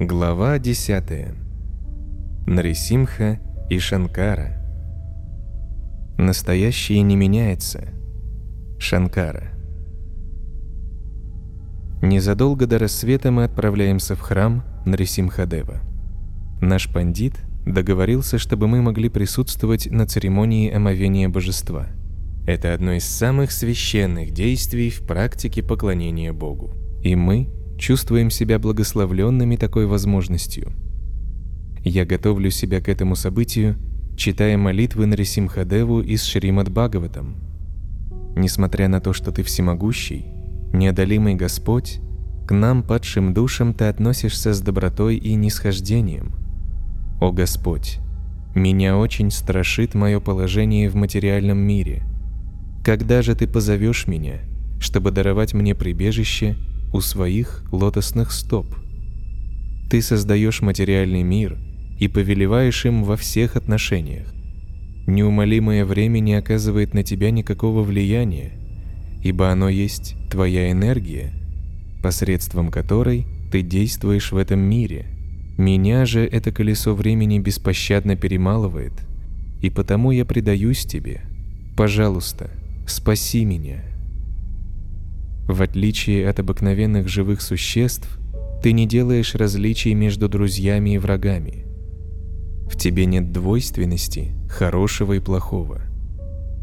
Глава 10. Нарисимха и Шанкара. Настоящее не меняется. Шанкара. Незадолго до рассвета мы отправляемся в храм Нарисимхадева. Наш пандит договорился, чтобы мы могли присутствовать на церемонии омовения божества. Это одно из самых священных действий в практике поклонения Богу. И мы чувствуем себя благословленными такой возможностью. Я готовлю себя к этому событию, читая молитвы на Ресимхадеву из Шримад Бхагаватам. Несмотря на то, что ты всемогущий, неодолимый Господь, к нам, падшим душам, ты относишься с добротой и нисхождением. О Господь, меня очень страшит мое положение в материальном мире. Когда же ты позовешь меня, чтобы даровать мне прибежище – у своих лотосных стоп. Ты создаешь материальный мир и повелеваешь им во всех отношениях. Неумолимое время не оказывает на тебя никакого влияния, ибо оно есть твоя энергия, посредством которой ты действуешь в этом мире. Меня же это колесо времени беспощадно перемалывает, и потому я предаюсь тебе. Пожалуйста, спаси меня». В отличие от обыкновенных живых существ, ты не делаешь различий между друзьями и врагами. В тебе нет двойственности, хорошего и плохого.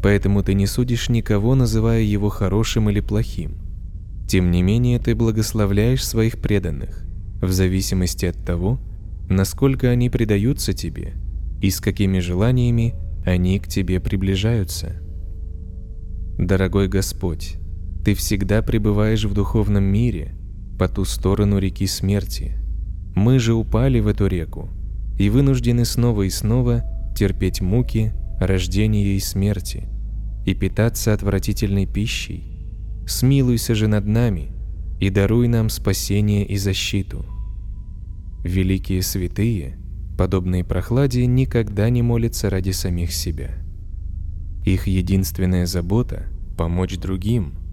Поэтому ты не судишь никого, называя его хорошим или плохим. Тем не менее, ты благословляешь своих преданных, в зависимости от того, насколько они предаются тебе и с какими желаниями они к тебе приближаются. Дорогой Господь, ты всегда пребываешь в духовном мире, по ту сторону реки смерти. Мы же упали в эту реку и вынуждены снова и снова терпеть муки рождения и смерти и питаться отвратительной пищей. Смилуйся же над нами и даруй нам спасение и защиту. Великие святые, подобные прохладе, никогда не молятся ради самих себя. Их единственная забота – помочь другим –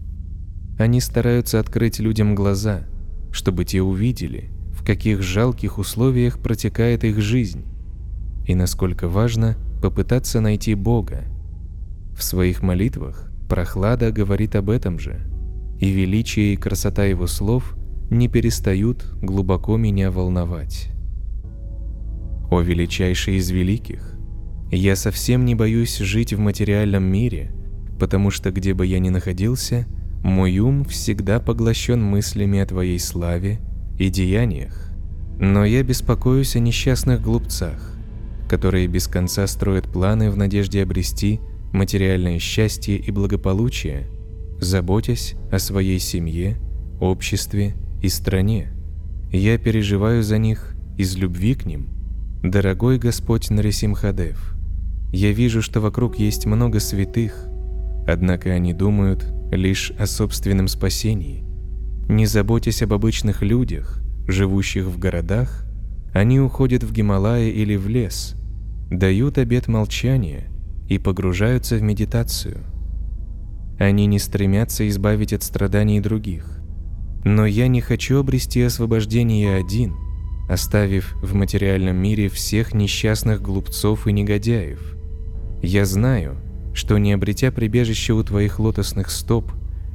они стараются открыть людям глаза, чтобы те увидели, в каких жалких условиях протекает их жизнь, и насколько важно попытаться найти Бога. В своих молитвах Прохлада говорит об этом же, и величие и красота его слов не перестают глубоко меня волновать. О величайший из великих! Я совсем не боюсь жить в материальном мире, потому что где бы я ни находился – мой ум всегда поглощен мыслями о Твоей славе и деяниях. Но я беспокоюсь о несчастных глупцах, которые без конца строят планы в надежде обрести материальное счастье и благополучие, заботясь о своей семье, обществе и стране. Я переживаю за них из любви к ним. Дорогой Господь Нарисимхадев, я вижу, что вокруг есть много святых, однако они думают лишь о собственном спасении. Не заботясь об обычных людях, живущих в городах, они уходят в Гималаи или в лес, дают обет молчания и погружаются в медитацию. Они не стремятся избавить от страданий других. Но я не хочу обрести освобождение один, оставив в материальном мире всех несчастных глупцов и негодяев. Я знаю, что не обретя прибежище у твоих лотосных стоп,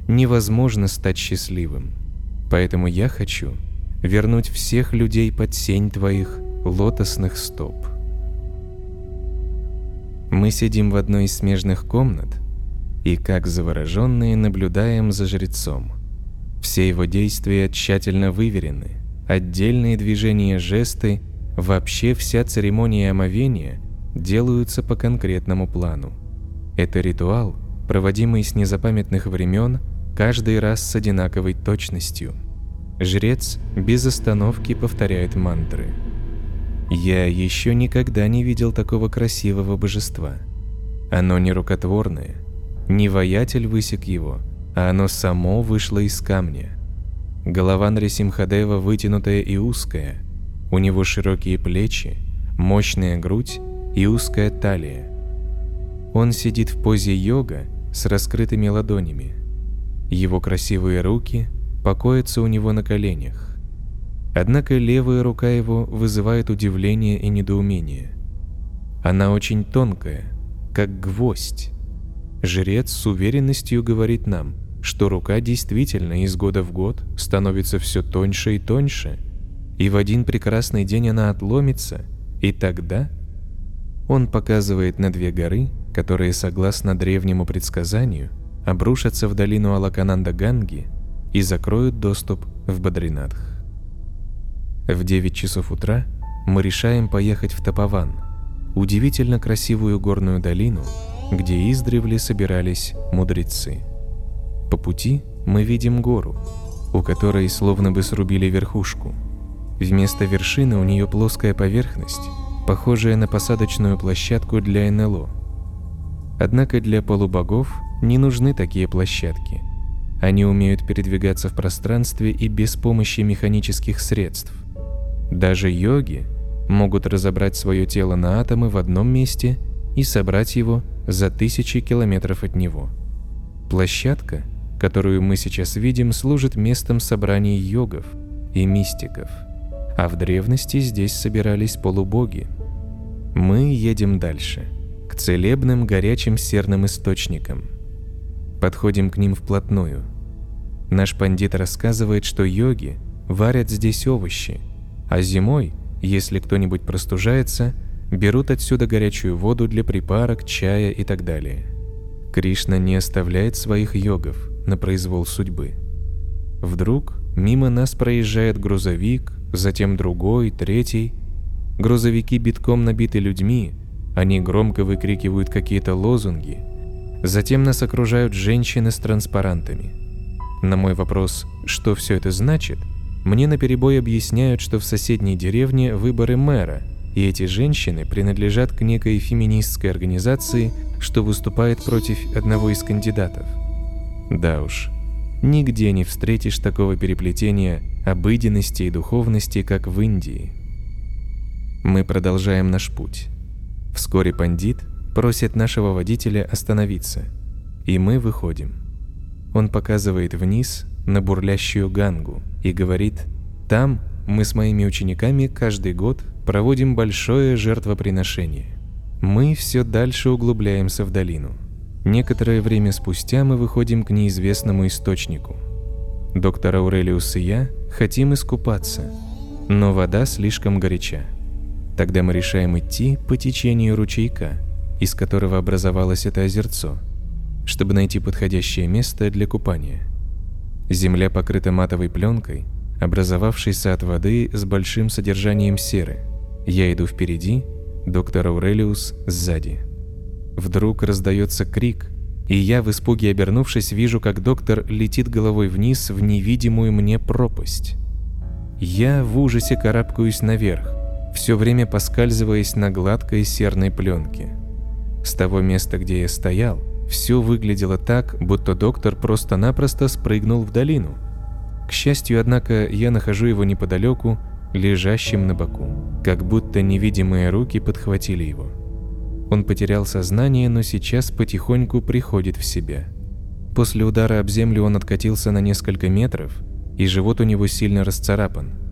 невозможно стать счастливым. Поэтому я хочу вернуть всех людей под сень твоих лотосных стоп. Мы сидим в одной из смежных комнат и, как завороженные, наблюдаем за жрецом. Все его действия тщательно выверены, отдельные движения жесты, вообще вся церемония омовения делаются по конкретному плану. Это ритуал, проводимый с незапамятных времен, каждый раз с одинаковой точностью. Жрец без остановки повторяет мантры. Я еще никогда не видел такого красивого божества. Оно не рукотворное, не воятель высек его, а оно само вышло из камня. Голова Нарисимхадева вытянутая и узкая, у него широкие плечи, мощная грудь и узкая талия. Он сидит в позе йога с раскрытыми ладонями. Его красивые руки покоятся у него на коленях. Однако левая рука его вызывает удивление и недоумение. Она очень тонкая, как гвоздь. Жрец с уверенностью говорит нам, что рука действительно из года в год становится все тоньше и тоньше, и в один прекрасный день она отломится, и тогда он показывает на две горы, которые, согласно древнему предсказанию, обрушатся в долину Алакананда-Ганги и закроют доступ в Бадринатх. В 9 часов утра мы решаем поехать в Тапаван, удивительно красивую горную долину, где издревле собирались мудрецы. По пути мы видим гору, у которой словно бы срубили верхушку. Вместо вершины у нее плоская поверхность, похожая на посадочную площадку для НЛО. Однако для полубогов не нужны такие площадки. Они умеют передвигаться в пространстве и без помощи механических средств. Даже йоги могут разобрать свое тело на атомы в одном месте и собрать его за тысячи километров от него. Площадка, которую мы сейчас видим, служит местом собраний йогов и мистиков, а в древности здесь собирались полубоги – мы едем дальше, целебным горячим серным источникам. Подходим к ним вплотную. Наш пандит рассказывает, что йоги варят здесь овощи, а зимой, если кто-нибудь простужается, берут отсюда горячую воду для припарок, чая и так далее. Кришна не оставляет своих йогов на произвол судьбы. Вдруг мимо нас проезжает грузовик, затем другой, третий, Грузовики битком набиты людьми, они громко выкрикивают какие-то лозунги. Затем нас окружают женщины с транспарантами. На мой вопрос, что все это значит, мне наперебой объясняют, что в соседней деревне выборы мэра, и эти женщины принадлежат к некой феминистской организации, что выступает против одного из кандидатов. Да уж, нигде не встретишь такого переплетения обыденности и духовности, как в Индии. Мы продолжаем наш путь. Вскоре пандит просит нашего водителя остановиться, и мы выходим. Он показывает вниз на бурлящую Гангу и говорит, «Там мы с моими учениками каждый год проводим большое жертвоприношение. Мы все дальше углубляемся в долину. Некоторое время спустя мы выходим к неизвестному источнику. Доктор Аурелиус и я хотим искупаться, но вода слишком горяча. Тогда мы решаем идти по течению ручейка, из которого образовалось это озерцо, чтобы найти подходящее место для купания. Земля покрыта матовой пленкой, образовавшейся от воды с большим содержанием серы. Я иду впереди, доктор Аурелиус сзади. Вдруг раздается крик, и я, в испуге обернувшись, вижу, как доктор летит головой вниз в невидимую мне пропасть. Я в ужасе карабкаюсь наверх, все время поскальзываясь на гладкой серной пленке. С того места, где я стоял, все выглядело так, будто доктор просто-напросто спрыгнул в долину. К счастью, однако, я нахожу его неподалеку, лежащим на боку, как будто невидимые руки подхватили его. Он потерял сознание, но сейчас потихоньку приходит в себя. После удара об землю он откатился на несколько метров, и живот у него сильно расцарапан.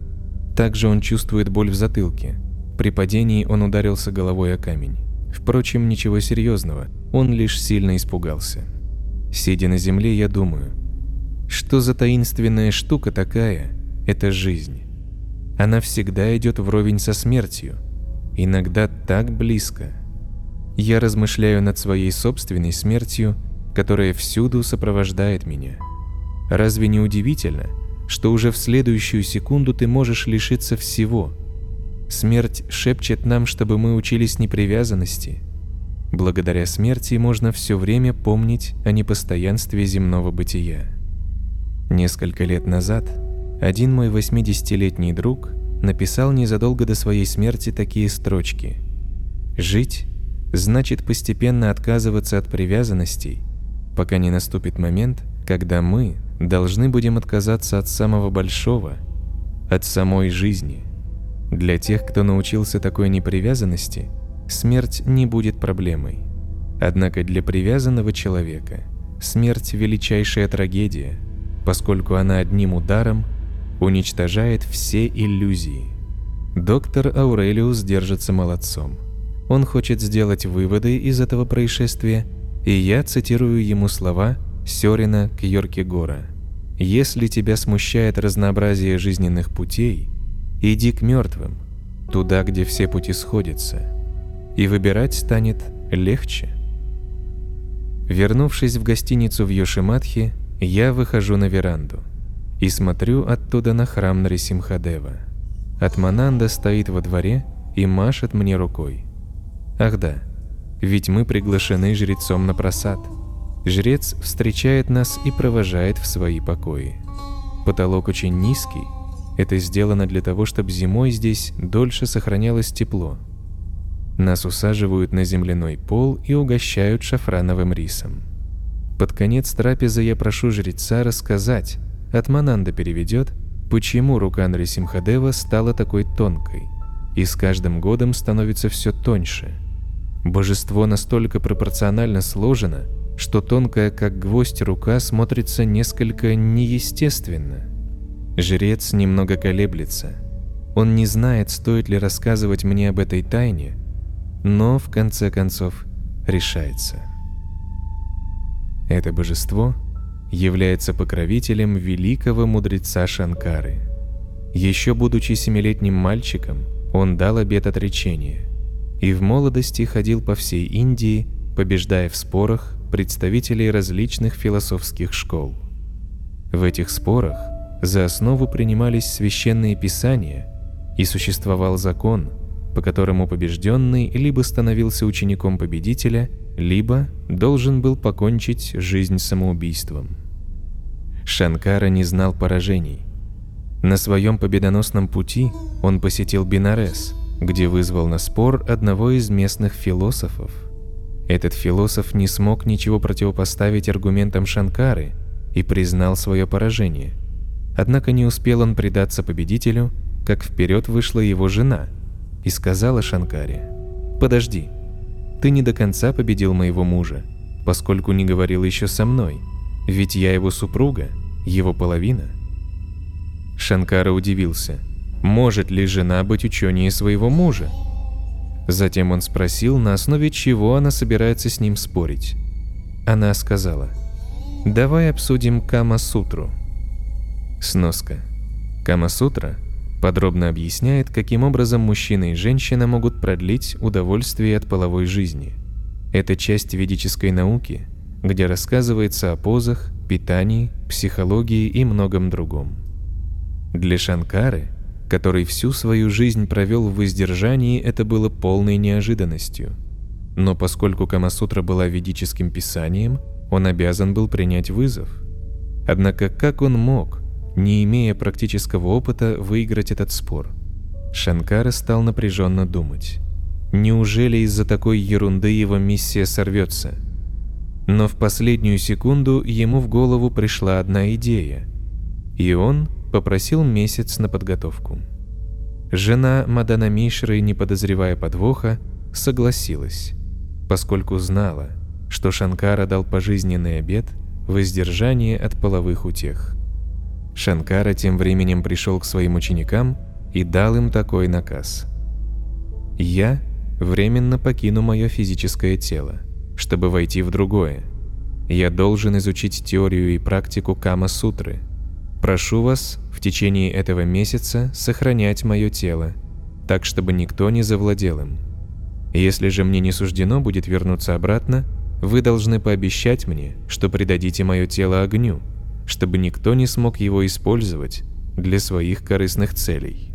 Также он чувствует боль в затылке. При падении он ударился головой о камень. Впрочем, ничего серьезного, он лишь сильно испугался. Сидя на земле, я думаю, что за таинственная штука такая – это жизнь. Она всегда идет вровень со смертью, иногда так близко. Я размышляю над своей собственной смертью, которая всюду сопровождает меня. Разве не удивительно – что уже в следующую секунду ты можешь лишиться всего. Смерть шепчет нам, чтобы мы учились непривязанности. Благодаря смерти можно все время помнить о непостоянстве земного бытия. Несколько лет назад один мой 80-летний друг написал незадолго до своей смерти такие строчки. «Жить значит постепенно отказываться от привязанностей, пока не наступит момент, когда мы должны будем отказаться от самого большого, от самой жизни. Для тех, кто научился такой непривязанности, смерть не будет проблемой. Однако для привязанного человека смерть – величайшая трагедия, поскольку она одним ударом уничтожает все иллюзии. Доктор Аурелиус держится молодцом. Он хочет сделать выводы из этого происшествия, и я цитирую ему слова Сёрина Кьоркегора. «Если тебя смущает разнообразие жизненных путей, иди к мертвым, туда, где все пути сходятся, и выбирать станет легче». Вернувшись в гостиницу в Йошиматхе, я выхожу на веранду и смотрю оттуда на храм Нарисимхадева. Атмананда стоит во дворе и машет мне рукой. Ах да, ведь мы приглашены жрецом на просад. Жрец встречает нас и провожает в свои покои. Потолок очень низкий. Это сделано для того, чтобы зимой здесь дольше сохранялось тепло. Нас усаживают на земляной пол и угощают шафрановым рисом. Под конец трапезы я прошу жреца рассказать, Атмананда переведет, почему рука Нрисимхадева стала такой тонкой и с каждым годом становится все тоньше. Божество настолько пропорционально сложено, что тонкая как гвоздь рука смотрится несколько неестественно. Жрец немного колеблется. Он не знает, стоит ли рассказывать мне об этой тайне, но в конце концов решается. Это божество является покровителем великого мудреца Шанкары. Еще будучи семилетним мальчиком, он дал обет отречения и в молодости ходил по всей Индии, побеждая в спорах представителей различных философских школ. В этих спорах за основу принимались священные писания, и существовал закон, по которому побежденный либо становился учеником победителя, либо должен был покончить жизнь самоубийством. Шанкара не знал поражений. На своем победоносном пути он посетил Бинарес, где вызвал на спор одного из местных философов. Этот философ не смог ничего противопоставить аргументам Шанкары и признал свое поражение. Однако не успел он предаться победителю, как вперед вышла его жена и сказала Шанкаре «Подожди, ты не до конца победил моего мужа, поскольку не говорил еще со мной, ведь я его супруга, его половина. Шанкара удивился, может ли жена быть ученее своего мужа? Затем он спросил, на основе чего она собирается с ним спорить. Она сказала, «Давай обсудим Кама-сутру». Сноска. Кама-сутра подробно объясняет, каким образом мужчина и женщина могут продлить удовольствие от половой жизни. Это часть ведической науки, где рассказывается о позах, питании, психологии и многом другом. Для Шанкары, который всю свою жизнь провел в воздержании, это было полной неожиданностью. Но поскольку Камасутра была ведическим писанием, он обязан был принять вызов. Однако как он мог, не имея практического опыта, выиграть этот спор? Шанкара стал напряженно думать. Неужели из-за такой ерунды его миссия сорвется? Но в последнюю секунду ему в голову пришла одна идея, и он попросил месяц на подготовку. Жена Мадана Мишры, не подозревая подвоха, согласилась, поскольку знала, что Шанкара дал пожизненный обет воздержание от половых утех. Шанкара тем временем пришел к своим ученикам и дал им такой наказ. «Я временно покину мое физическое тело, чтобы войти в другое. Я должен изучить теорию и практику Кама-сутры. Прошу вас в течение этого месяца сохранять мое тело, так чтобы никто не завладел им. Если же мне не суждено будет вернуться обратно, вы должны пообещать мне, что предадите мое тело огню, чтобы никто не смог его использовать для своих корыстных целей.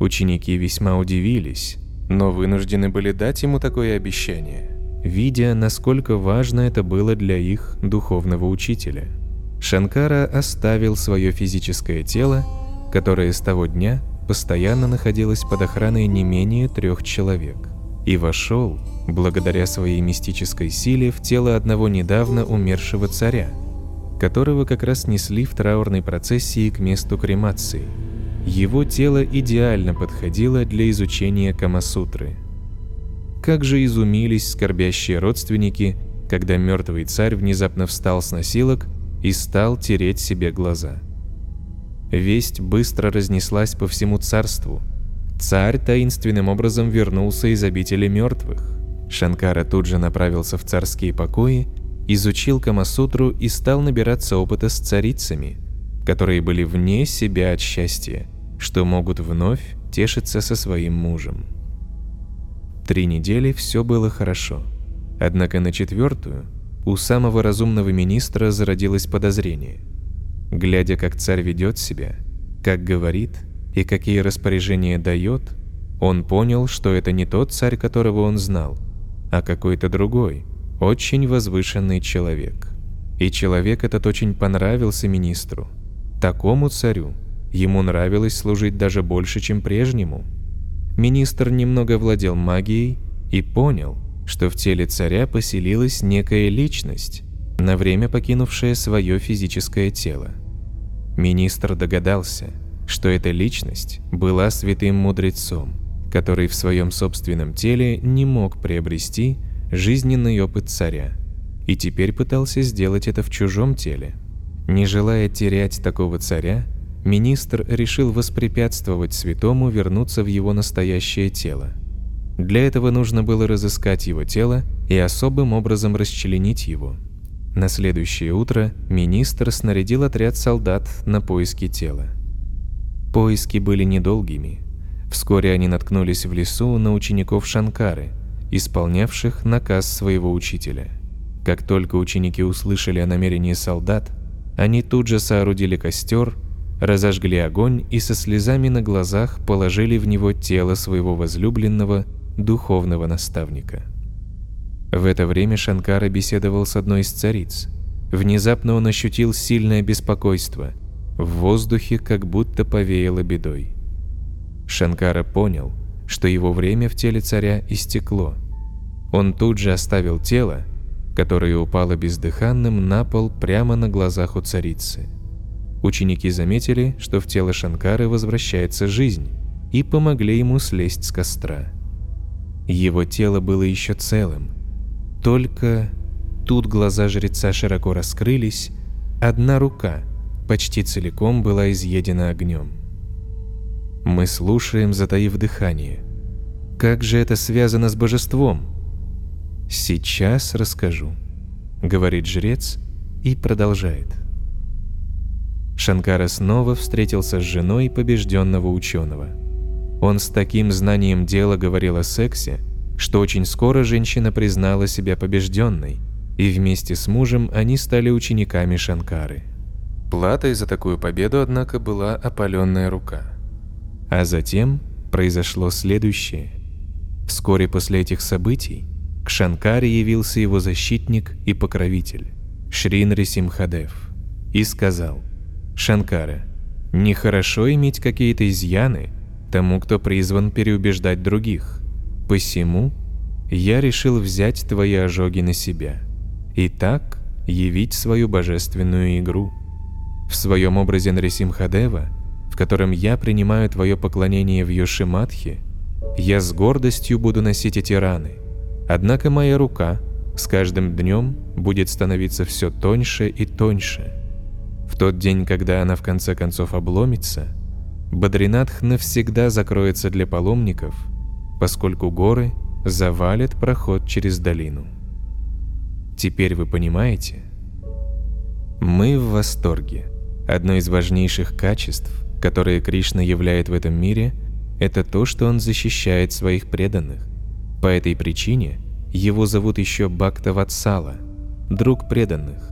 Ученики весьма удивились, но вынуждены были дать ему такое обещание, видя, насколько важно это было для их духовного учителя. Шанкара оставил свое физическое тело, которое с того дня постоянно находилось под охраной не менее трех человек, и вошел, благодаря своей мистической силе, в тело одного недавно умершего царя – которого как раз несли в траурной процессии к месту кремации. Его тело идеально подходило для изучения Камасутры. Как же изумились скорбящие родственники, когда мертвый царь внезапно встал с носилок и стал тереть себе глаза. весть быстро разнеслась по всему царству. Царь таинственным образом вернулся из обители мертвых. Шанкара тут же направился в царские покои, изучил Камасутру и стал набираться опыта с царицами, которые были вне себя от счастья, что могут вновь тешиться со своим мужем. Три недели все было хорошо. Однако на четвертую у самого разумного министра зародилось подозрение. Глядя, как царь ведет себя, как говорит и какие распоряжения дает, он понял, что это не тот царь, которого он знал, а какой-то другой, очень возвышенный человек. И человек этот очень понравился министру. Такому царю ему нравилось служить даже больше, чем прежнему. Министр немного владел магией и понял, что в теле царя поселилась некая личность, на время покинувшая свое физическое тело. Министр догадался, что эта личность была святым мудрецом, который в своем собственном теле не мог приобрести жизненный опыт царя, и теперь пытался сделать это в чужом теле. Не желая терять такого царя, министр решил воспрепятствовать святому вернуться в его настоящее тело – для этого нужно было разыскать его тело и особым образом расчленить его. На следующее утро министр снарядил отряд солдат на поиски тела. Поиски были недолгими. Вскоре они наткнулись в лесу на учеников Шанкары, исполнявших наказ своего учителя. Как только ученики услышали о намерении солдат, они тут же соорудили костер, разожгли огонь и со слезами на глазах положили в него тело своего возлюбленного духовного наставника. В это время Шанкара беседовал с одной из цариц. Внезапно он ощутил сильное беспокойство. В воздухе как будто повеяло бедой. Шанкара понял, что его время в теле царя истекло. Он тут же оставил тело, которое упало бездыханным на пол прямо на глазах у царицы. Ученики заметили, что в тело Шанкары возвращается жизнь, и помогли ему слезть с костра. Его тело было еще целым. Только тут глаза жреца широко раскрылись, одна рука почти целиком была изъедена огнем. Мы слушаем, затаив дыхание. Как же это связано с божеством? Сейчас расскажу, говорит жрец и продолжает. Шанкара снова встретился с женой побежденного ученого – он с таким знанием дела говорил о сексе, что очень скоро женщина признала себя побежденной, и вместе с мужем они стали учениками Шанкары. Платой за такую победу, однако, была опаленная рука. А затем произошло следующее. Вскоре после этих событий к Шанкаре явился его защитник и покровитель, Шрин Симхадев, и сказал, «Шанкара, нехорошо иметь какие-то изъяны, тому, кто призван переубеждать других. Посему я решил взять твои ожоги на себя и так явить свою божественную игру. В своем образе Нарисимхадева, в котором я принимаю твое поклонение в Йошиматхе, я с гордостью буду носить эти раны. Однако моя рука с каждым днем будет становиться все тоньше и тоньше. В тот день, когда она в конце концов обломится – Бадринатх навсегда закроется для паломников, поскольку горы завалят проход через долину. Теперь вы понимаете? Мы в восторге. Одно из важнейших качеств, которые Кришна являет в этом мире, это то, что он защищает своих преданных. По этой причине его зовут еще Бхакта Ватсала, друг преданных.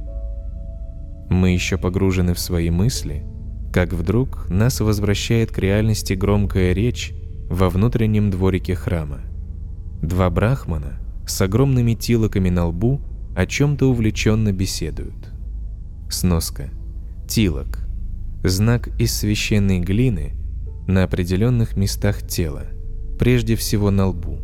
Мы еще погружены в свои мысли – как вдруг нас возвращает к реальности громкая речь во внутреннем дворике храма. Два брахмана с огромными тилоками на лбу о чем-то увлеченно беседуют. Сноска. Тилок. Знак из священной глины на определенных местах тела, прежде всего на лбу.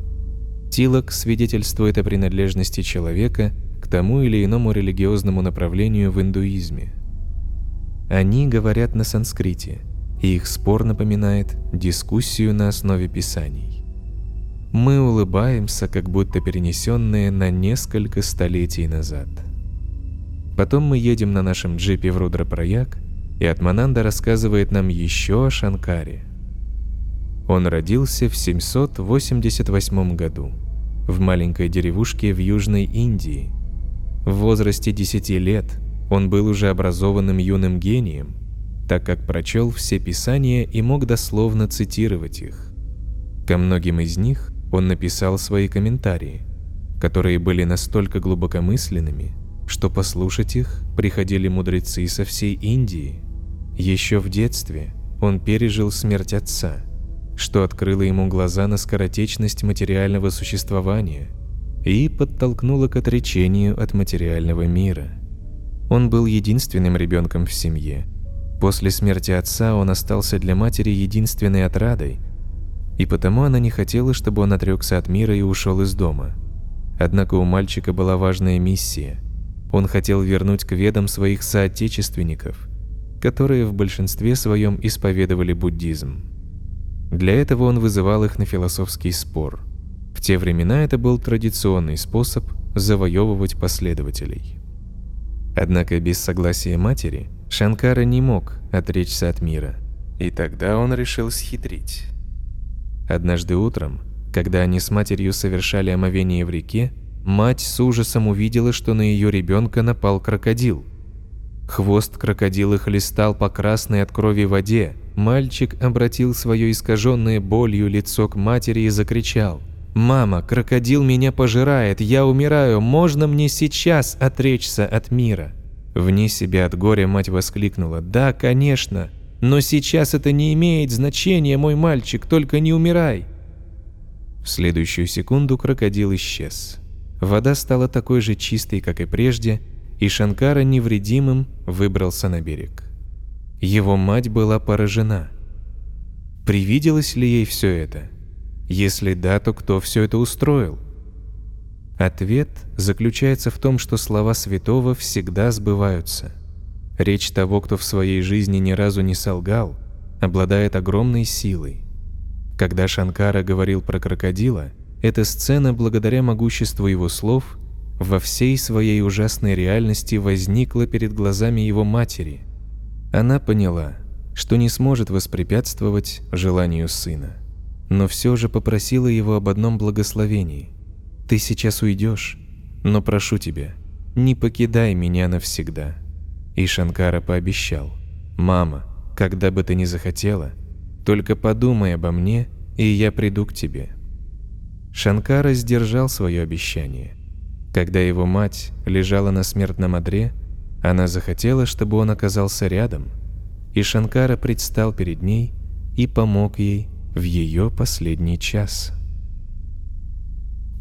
Тилок свидетельствует о принадлежности человека к тому или иному религиозному направлению в индуизме – они говорят на санскрите, и их спор напоминает дискуссию на основе писаний. Мы улыбаемся, как будто перенесенные на несколько столетий назад. Потом мы едем на нашем джипе в Рудрапраяг и Атмананда рассказывает нам еще о Шанкаре. Он родился в 788 году в маленькой деревушке в Южной Индии. В возрасте 10 лет он был уже образованным юным гением, так как прочел все писания и мог дословно цитировать их. Ко многим из них он написал свои комментарии, которые были настолько глубокомысленными, что послушать их приходили мудрецы со всей Индии. Еще в детстве он пережил смерть отца, что открыло ему глаза на скоротечность материального существования и подтолкнуло к отречению от материального мира. Он был единственным ребенком в семье. После смерти отца он остался для матери единственной отрадой, и потому она не хотела, чтобы он отрекся от мира и ушел из дома. Однако у мальчика была важная миссия. Он хотел вернуть к ведам своих соотечественников, которые в большинстве своем исповедовали буддизм. Для этого он вызывал их на философский спор. В те времена это был традиционный способ завоевывать последователей. Однако без согласия матери Шанкара не мог отречься от мира, и тогда он решил схитрить. Однажды утром, когда они с матерью совершали омовение в реке, мать с ужасом увидела, что на ее ребенка напал крокодил. Хвост крокодила хлестал по красной от крови воде. Мальчик обратил свое искаженное болью лицо к матери и закричал. «Мама, крокодил меня пожирает, я умираю, можно мне сейчас отречься от мира?» Вне себя от горя мать воскликнула. «Да, конечно, но сейчас это не имеет значения, мой мальчик, только не умирай. В следующую секунду крокодил исчез. Вода стала такой же чистой, как и прежде, и Шанкара невредимым выбрался на берег. Его мать была поражена. Привиделось ли ей все это? Если да, то кто все это устроил? Ответ заключается в том, что слова святого всегда сбываются – Речь того, кто в своей жизни ни разу не солгал, обладает огромной силой. Когда Шанкара говорил про крокодила, эта сцена, благодаря могуществу его слов, во всей своей ужасной реальности возникла перед глазами его матери. Она поняла, что не сможет воспрепятствовать желанию сына, но все же попросила его об одном благословении. «Ты сейчас уйдешь, но прошу тебя, не покидай меня навсегда». И Шанкара пообещал, «Мама, когда бы ты ни захотела, только подумай обо мне, и я приду к тебе». Шанкара сдержал свое обещание. Когда его мать лежала на смертном одре, она захотела, чтобы он оказался рядом, и Шанкара предстал перед ней и помог ей в ее последний час.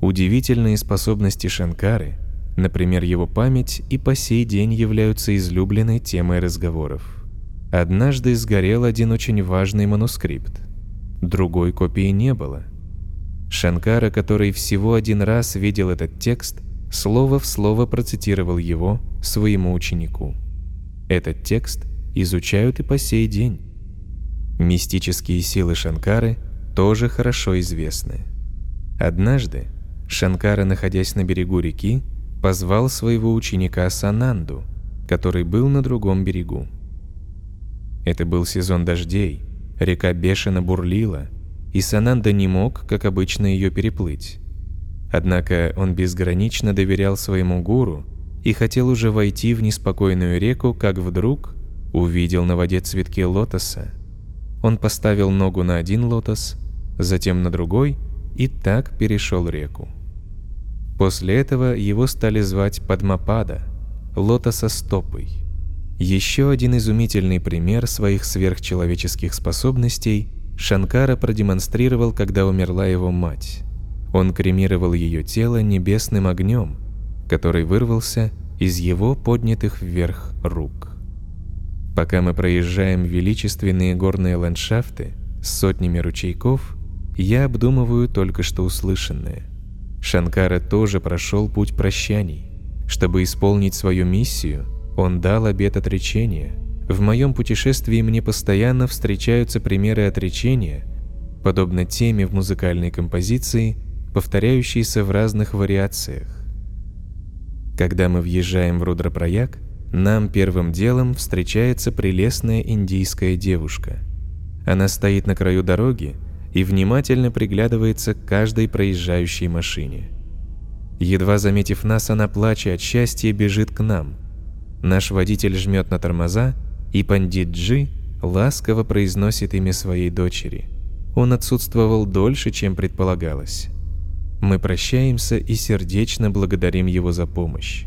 Удивительные способности Шанкары – Например, его память и по сей день являются излюбленной темой разговоров. Однажды сгорел один очень важный манускрипт. Другой копии не было. Шанкара, который всего один раз видел этот текст, слово в слово процитировал его своему ученику. Этот текст изучают и по сей день. Мистические силы Шанкары тоже хорошо известны. Однажды Шанкара, находясь на берегу реки, позвал своего ученика Сананду, который был на другом берегу. Это был сезон дождей, река бешено бурлила, и Сананда не мог, как обычно, ее переплыть. Однако он безгранично доверял своему гуру и хотел уже войти в неспокойную реку, как вдруг увидел на воде цветки лотоса. Он поставил ногу на один лотос, затем на другой и так перешел реку. После этого его стали звать Падмапада, лотоса стопой. Еще один изумительный пример своих сверхчеловеческих способностей Шанкара продемонстрировал, когда умерла его мать. Он кремировал ее тело небесным огнем, который вырвался из его поднятых вверх рук. Пока мы проезжаем величественные горные ландшафты с сотнями ручейков, я обдумываю только что услышанное – Шанкара тоже прошел путь прощаний. Чтобы исполнить свою миссию, он дал обет отречения. В моем путешествии мне постоянно встречаются примеры отречения, подобно теме в музыкальной композиции, повторяющиеся в разных вариациях. Когда мы въезжаем в Рудрапраяг, нам первым делом встречается прелестная индийская девушка. Она стоит на краю дороги и внимательно приглядывается к каждой проезжающей машине. Едва заметив нас, она, плача от счастья, бежит к нам. Наш водитель жмет на тормоза, и пандит Джи ласково произносит имя своей дочери. Он отсутствовал дольше, чем предполагалось. Мы прощаемся и сердечно благодарим его за помощь,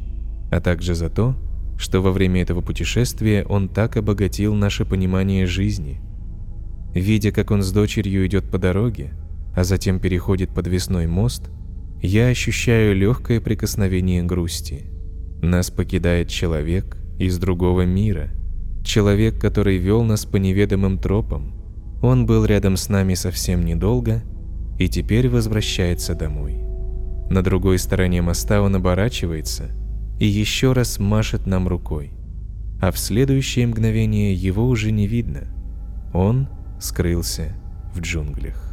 а также за то, что во время этого путешествия он так обогатил наше понимание жизни. Видя, как он с дочерью идет по дороге, а затем переходит подвесной мост, я ощущаю легкое прикосновение грусти. Нас покидает человек из другого мира, человек, который вел нас по неведомым тропам. Он был рядом с нами совсем недолго и теперь возвращается домой. На другой стороне моста он оборачивается и еще раз машет нам рукой. А в следующее мгновение его уже не видно. Он скрылся в джунглях.